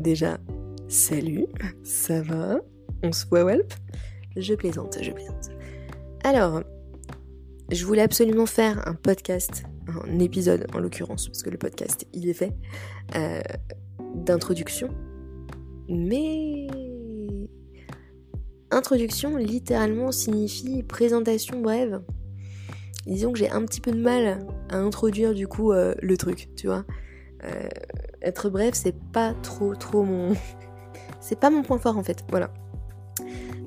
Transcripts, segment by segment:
déjà, salut, ça va? On se voit Welp? Je plaisante, je plaisante. Alors, je voulais absolument faire un podcast, un épisode en l'occurrence, parce que le podcast il est fait, euh, d'introduction. Mais introduction littéralement signifie présentation brève. Disons que j'ai un petit peu de mal à introduire du coup euh, le truc, tu vois. Euh, être bref, c'est pas trop trop mon. c'est pas mon point fort en fait, voilà.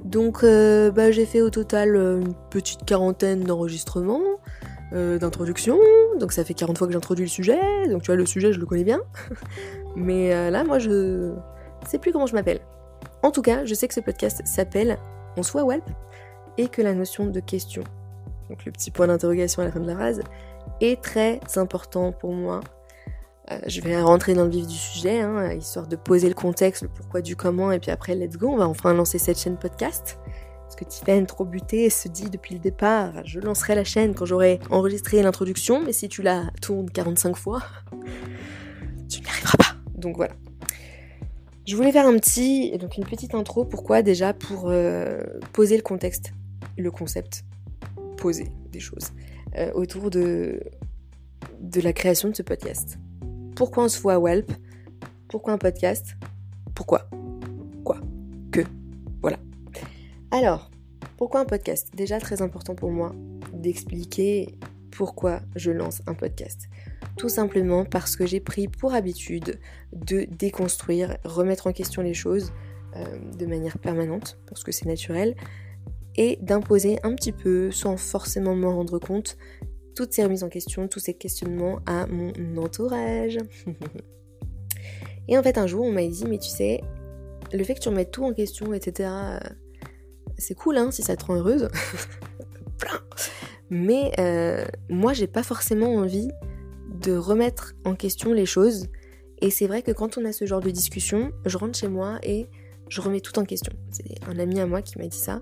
Donc euh, bah, j'ai fait au total euh, une petite quarantaine d'enregistrements, d'introductions, donc ça fait 40 fois que j'introduis le sujet, donc tu vois le sujet je le connais bien. Mais là moi je sais plus comment je m'appelle. En tout cas, je sais que ce podcast s'appelle On soit Welp et que la notion de question, donc le petit point d'interrogation à la fin de la phrase, est très important pour moi euh, je vais rentrer dans le vif du sujet, hein, histoire de poser le contexte, le pourquoi du comment, et puis après, let's go, on va enfin lancer cette chaîne podcast. Parce que Tiffany, trop butée, se dit depuis le départ, je lancerai la chaîne quand j'aurai enregistré l'introduction, mais si tu la tournes 45 fois, tu n'y arriveras pas. Donc voilà. Je voulais faire un petit, donc une petite intro. Pourquoi déjà Pour euh, poser le contexte, le concept, poser des choses euh, autour de de la création de ce podcast. Pourquoi on se voit à Welp? Pourquoi un podcast? Pourquoi? Quoi? Que? Voilà. Alors, pourquoi un podcast? Déjà très important pour moi d'expliquer pourquoi je lance un podcast. Tout simplement parce que j'ai pris pour habitude de déconstruire, remettre en question les choses euh, de manière permanente, parce que c'est naturel, et d'imposer un petit peu, sans forcément m'en rendre compte, toutes ces remises en question, tous ces questionnements à mon entourage. et en fait, un jour, on m'a dit, mais tu sais, le fait que tu remettes tout en question, etc., c'est cool, hein, si ça te rend heureuse. mais euh, moi, j'ai pas forcément envie de remettre en question les choses. Et c'est vrai que quand on a ce genre de discussion, je rentre chez moi et je remets tout en question. C'est un ami à moi qui m'a dit ça.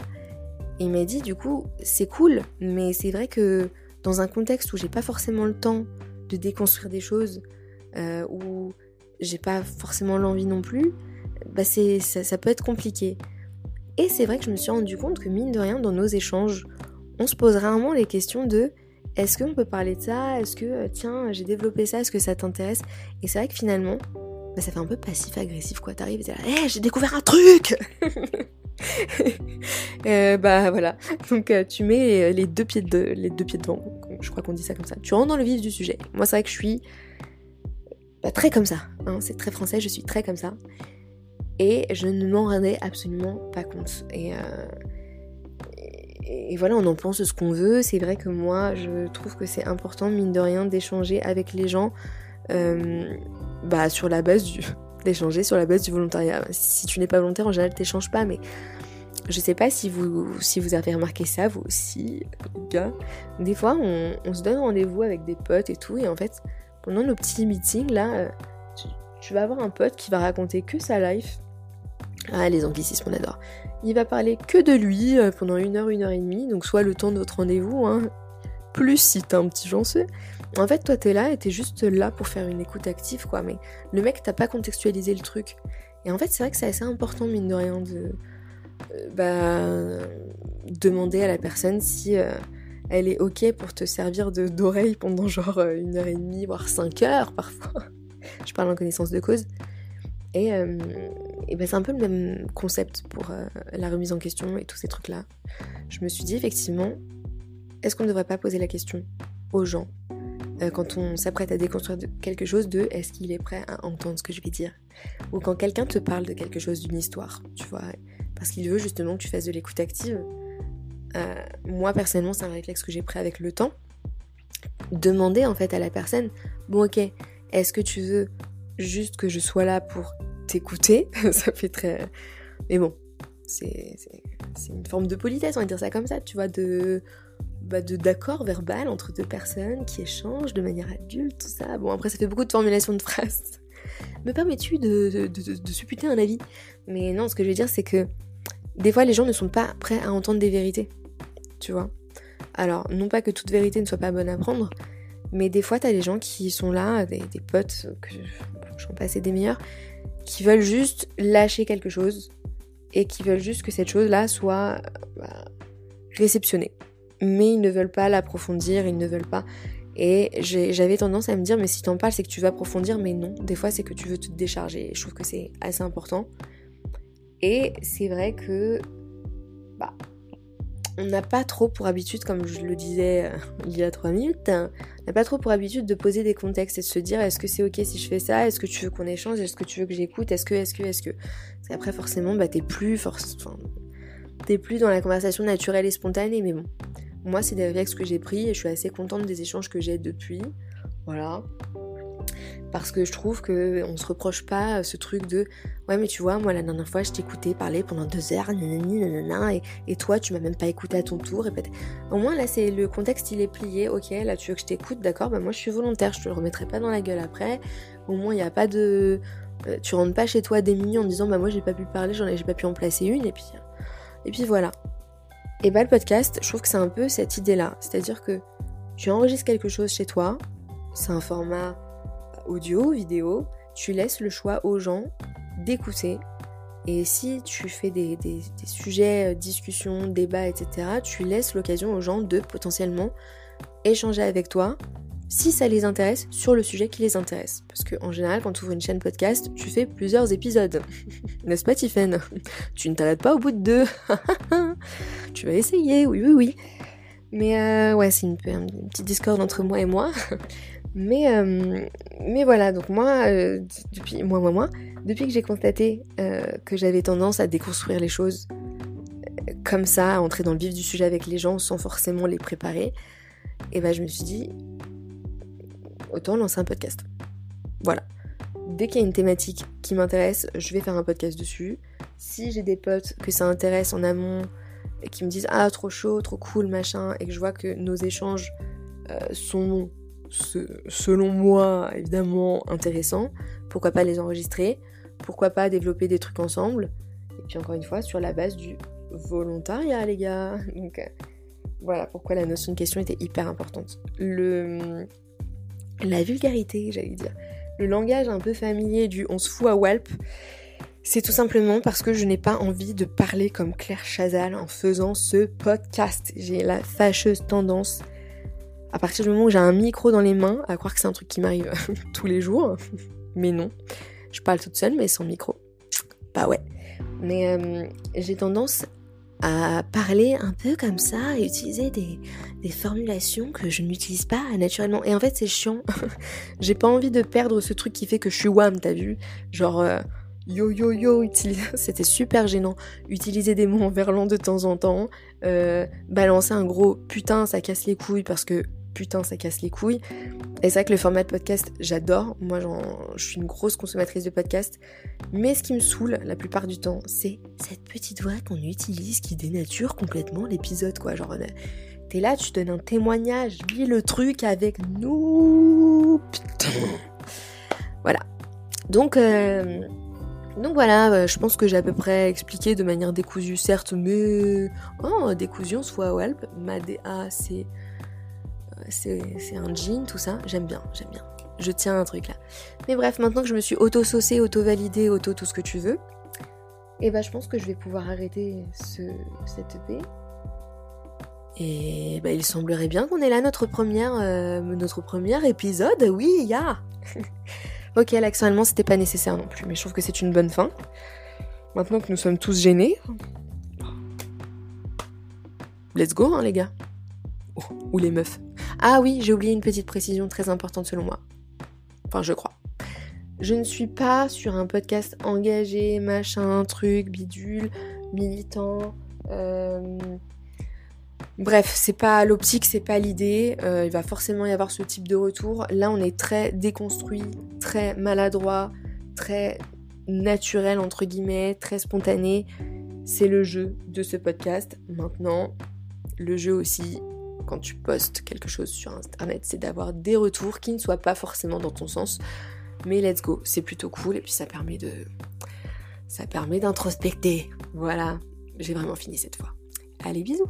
Et il m'a dit, du coup, c'est cool, mais c'est vrai que dans un contexte où j'ai pas forcément le temps de déconstruire des choses, euh, où j'ai pas forcément l'envie non plus, bah ça, peut être compliqué. Et c'est vrai que je me suis rendu compte que mine de rien, dans nos échanges, on se pose rarement les questions de est-ce qu'on peut parler de ça? Est-ce que, euh, tiens, j'ai développé ça, est-ce que ça t'intéresse? Et c'est vrai que finalement, bah, ça fait un peu passif-agressif quoi. T'arrives et t'es là, hé, j'ai découvert un truc euh, Bah voilà. Donc euh, tu mets les deux pieds de, les deux pieds devant. Je crois qu'on dit ça comme ça. Tu rentres dans le vif du sujet. Moi, c'est vrai que je suis bah, très comme ça. Hein. C'est très français. Je suis très comme ça. Et je ne m'en rendais absolument pas compte. Et, euh, voilà, on en pense ce qu'on veut. C'est vrai que moi, je trouve que c'est important, mine de rien, d'échanger avec les gens. Euh, bah, sur la base du d'échanger sur la base du volontariat. Si tu n'es pas volontaire, en général, t'échanges pas, mais je sais pas si vous, si vous avez remarqué ça, vous aussi, gars. Des fois, on, se donne rendez-vous avec des potes et tout, et en fait, pendant nos petits meetings, là, euh, tu, vas avoir un pote qui va raconter que sa life. Ah, les anglicismes, on adore. Il va parler que de lui euh, pendant une heure, une heure et demie, donc soit le temps de notre rendez-vous, hein, plus si t'es un petit chanceux. En fait, toi, t'es là et t'es juste là pour faire une écoute active, quoi. Mais le mec, t'as pas contextualisé le truc. Et en fait, c'est vrai que c'est assez important, mine de rien, de euh, bah, demander à la personne si euh, elle est ok pour te servir d'oreille pendant genre euh, une heure et demie, voire cinq heures parfois. Je parle en connaissance de cause. Et, ben c'est un peu le même concept pour la remise en question et tous ces trucs-là. Je me suis dit effectivement, est-ce qu'on ne devrait pas poser la question aux gens euh, quand on s'apprête à déconstruire quelque chose de est-ce qu'il est prêt à entendre ce que je vais dire? Ou quand quelqu'un te parle de quelque chose, d'une histoire, tu vois, parce qu'il veut justement que tu fasses de l'écoute active. Euh, moi personnellement, c'est un réflexe que j'ai pris avec le temps. Demander en fait à la personne, bon ok, est-ce que tu veux juste que je sois là pour t'écouter? Ça fait très... Mais bon, c'est une forme de politesse, on va dire ça comme ça, tu vois, de bah, d'accord verbal entre deux personnes qui échangent de manière adulte, tout ça. Bon, après, ça fait beaucoup de formulations de phrases. Me permets-tu de, de, de, supputer un avis? Mais non, ce que je veux dire, c'est que des fois, les gens ne sont pas prêts à entendre des vérités. Tu vois Alors, non pas que toute vérité ne soit pas bonne à prendre, mais des fois, t'as des gens qui sont là, des, potes, que j'en passais des meilleurs, qui veulent juste lâcher quelque chose et qui veulent juste que cette chose-là soit bah, réceptionnée. Mais ils ne veulent pas l'approfondir, ils ne veulent pas. Et j'avais tendance à me dire, mais si t'en parles, c'est que tu vas approfondir, mais non, des fois c'est que tu veux te décharger. je trouve que c'est assez important. Et c'est vrai que, bah, on n'a pas trop pour habitude, comme je le disais euh, il y a trois minutes, hein, on n'a pas trop pour habitude de poser des contextes et de se dire est-ce que c'est ok si je fais ça? Est-ce que tu veux qu'on échange? Est-ce que tu veux que j'écoute? Est-ce que, est-ce que, est-ce que? Parce qu'après, forcément, bah, t'es plus, force, t'es plus dans la conversation naturelle et spontanée, mais bon. Moi, c'est des réflexes que j'ai pris et je suis assez contente des échanges que j'ai depuis. Voilà. Parce que je trouve que on se reproche pas ce truc de ouais mais tu vois moi la dernière fois je t'écoutais parler pendant deux heures nanana, et, et toi tu m'as même pas écouté à ton tour et au moins là c'est le contexte il est plié. Ok là tu veux que je t'écoute d'accord bah moi je suis volontaire je te le remettrai pas dans la gueule après. Au moins il n'y a pas de euh, tu rentres pas chez toi minutes en disant bah moi j'ai pas pu parler j'en ai j'ai pas pu en placer une et puis et puis voilà et bah le podcast je trouve que c'est un peu cette idée là c'est à dire que tu enregistres quelque chose chez toi c'est un format audio, vidéo, tu laisses le choix aux gens d'écouter. Et si tu fais des, sujets, euh, discussions, débats, etc., tu laisses l'occasion aux gens de potentiellement échanger avec toi si ça les intéresse sur le sujet qui les intéresse. Parce qu'en général, quand tu ouvres une chaîne podcast, tu fais plusieurs épisodes. N'est-ce pas, Tiffen Tu ne t'arrêtes pas au bout de deux. tu vas essayer, oui, oui, oui. Mais euh, ouais, c'est une, une petite discorde entre moi et moi. Mais, euh, mais voilà, donc moi, euh, depuis, moi, moi, moi, depuis que j'ai constaté que j'avais tendance à déconstruire les choses comme ça, à entrer dans le vif du sujet avec les gens sans forcément les préparer, et ben je me suis dit, autant lancer un podcast. Voilà. Dès qu'il y a une thématique qui m'intéresse, je vais faire un podcast dessus. Si j'ai des potes que ça intéresse en amont et qui me disent ah trop chaud, trop cool, machin, et que je vois que nos échanges sont selon moi, évidemment, intéressant. Pourquoi pas les enregistrer? Pourquoi pas développer des trucs ensemble? Et puis encore une fois, sur la base du volontariat, les gars. Donc euh, voilà pourquoi la notion de question était hyper importante. Le, la vulgarité, j'allais dire. Le langage un peu familier du on se fout à Walp. C'est tout simplement parce que je n'ai pas envie de parler comme Claire Chazal en faisant ce podcast. J'ai la fâcheuse tendance à partir du moment où j'ai un micro dans les mains, à croire que c'est un truc qui m'arrive tous les jours. Mais non. Je parle toute seule, mais sans micro. Bah ouais. Mais euh, j'ai tendance à parler un peu comme ça et utiliser des, formulations que je n'utilise pas naturellement. Et en fait, c'est chiant. j'ai pas envie de perdre ce truc qui fait que je suis wham, t'as vu? Genre, euh, yo yo yo, c'était super gênant. Utiliser des mots en verlan de temps en temps. Euh, balancer un gros putain, ça casse les couilles parce que putain, ça casse les couilles. Et c'est vrai que le format de podcast, j'adore. Moi, je suis une grosse consommatrice de podcast. Mais ce qui me saoule la plupart du temps, c'est cette petite voix qu'on utilise qui dénature complètement l'épisode, quoi. Genre, t'es là, tu donnes un témoignage, vis le truc avec nous. Putain. Voilà. Donc, euh, voilà, euh, je pense que j'ai à peu près expliqué de manière décousue, certes, mais. Oh, décousu, on se voit à Ma DA, c'est c'est un jean, tout ça. J'aime bien, j'aime bien. Je tiens un truc là. Mais bref, maintenant que je me suis auto-saucée, auto-validée, auto tout ce que tu veux, et eh bah je pense que je vais pouvoir arrêter ce, cette EP. Et bah, il semblerait bien qu'on est là notre première, euh, notre premier épisode. Oui, ya. Ok, l'accent allemand c'était pas nécessaire non plus, mais je trouve que c'est une bonne fin. Maintenant que nous sommes tous gênés, let's go hein, les gars. Ou les meufs. Ah oui, j'ai oublié une petite précision très importante selon moi. Enfin, je crois. Je ne suis pas sur un podcast engagé, machin, truc, bidule, militant. Euh, bref, c'est pas l'optique, c'est pas l'idée. Euh, il va forcément y avoir ce type de retour. Là, on est très déconstruit, très maladroit, très naturel, entre guillemets, très spontané. C'est le jeu de ce podcast. Maintenant, le jeu aussi, quand tu postes quelque chose sur Internet, c'est d'avoir des retours qui ne soient pas forcément dans ton sens. Mais let's go, c'est plutôt cool et puis ça permet de... Ça permet d'introspecter. Voilà, j'ai vraiment fini cette fois. Allez, bisous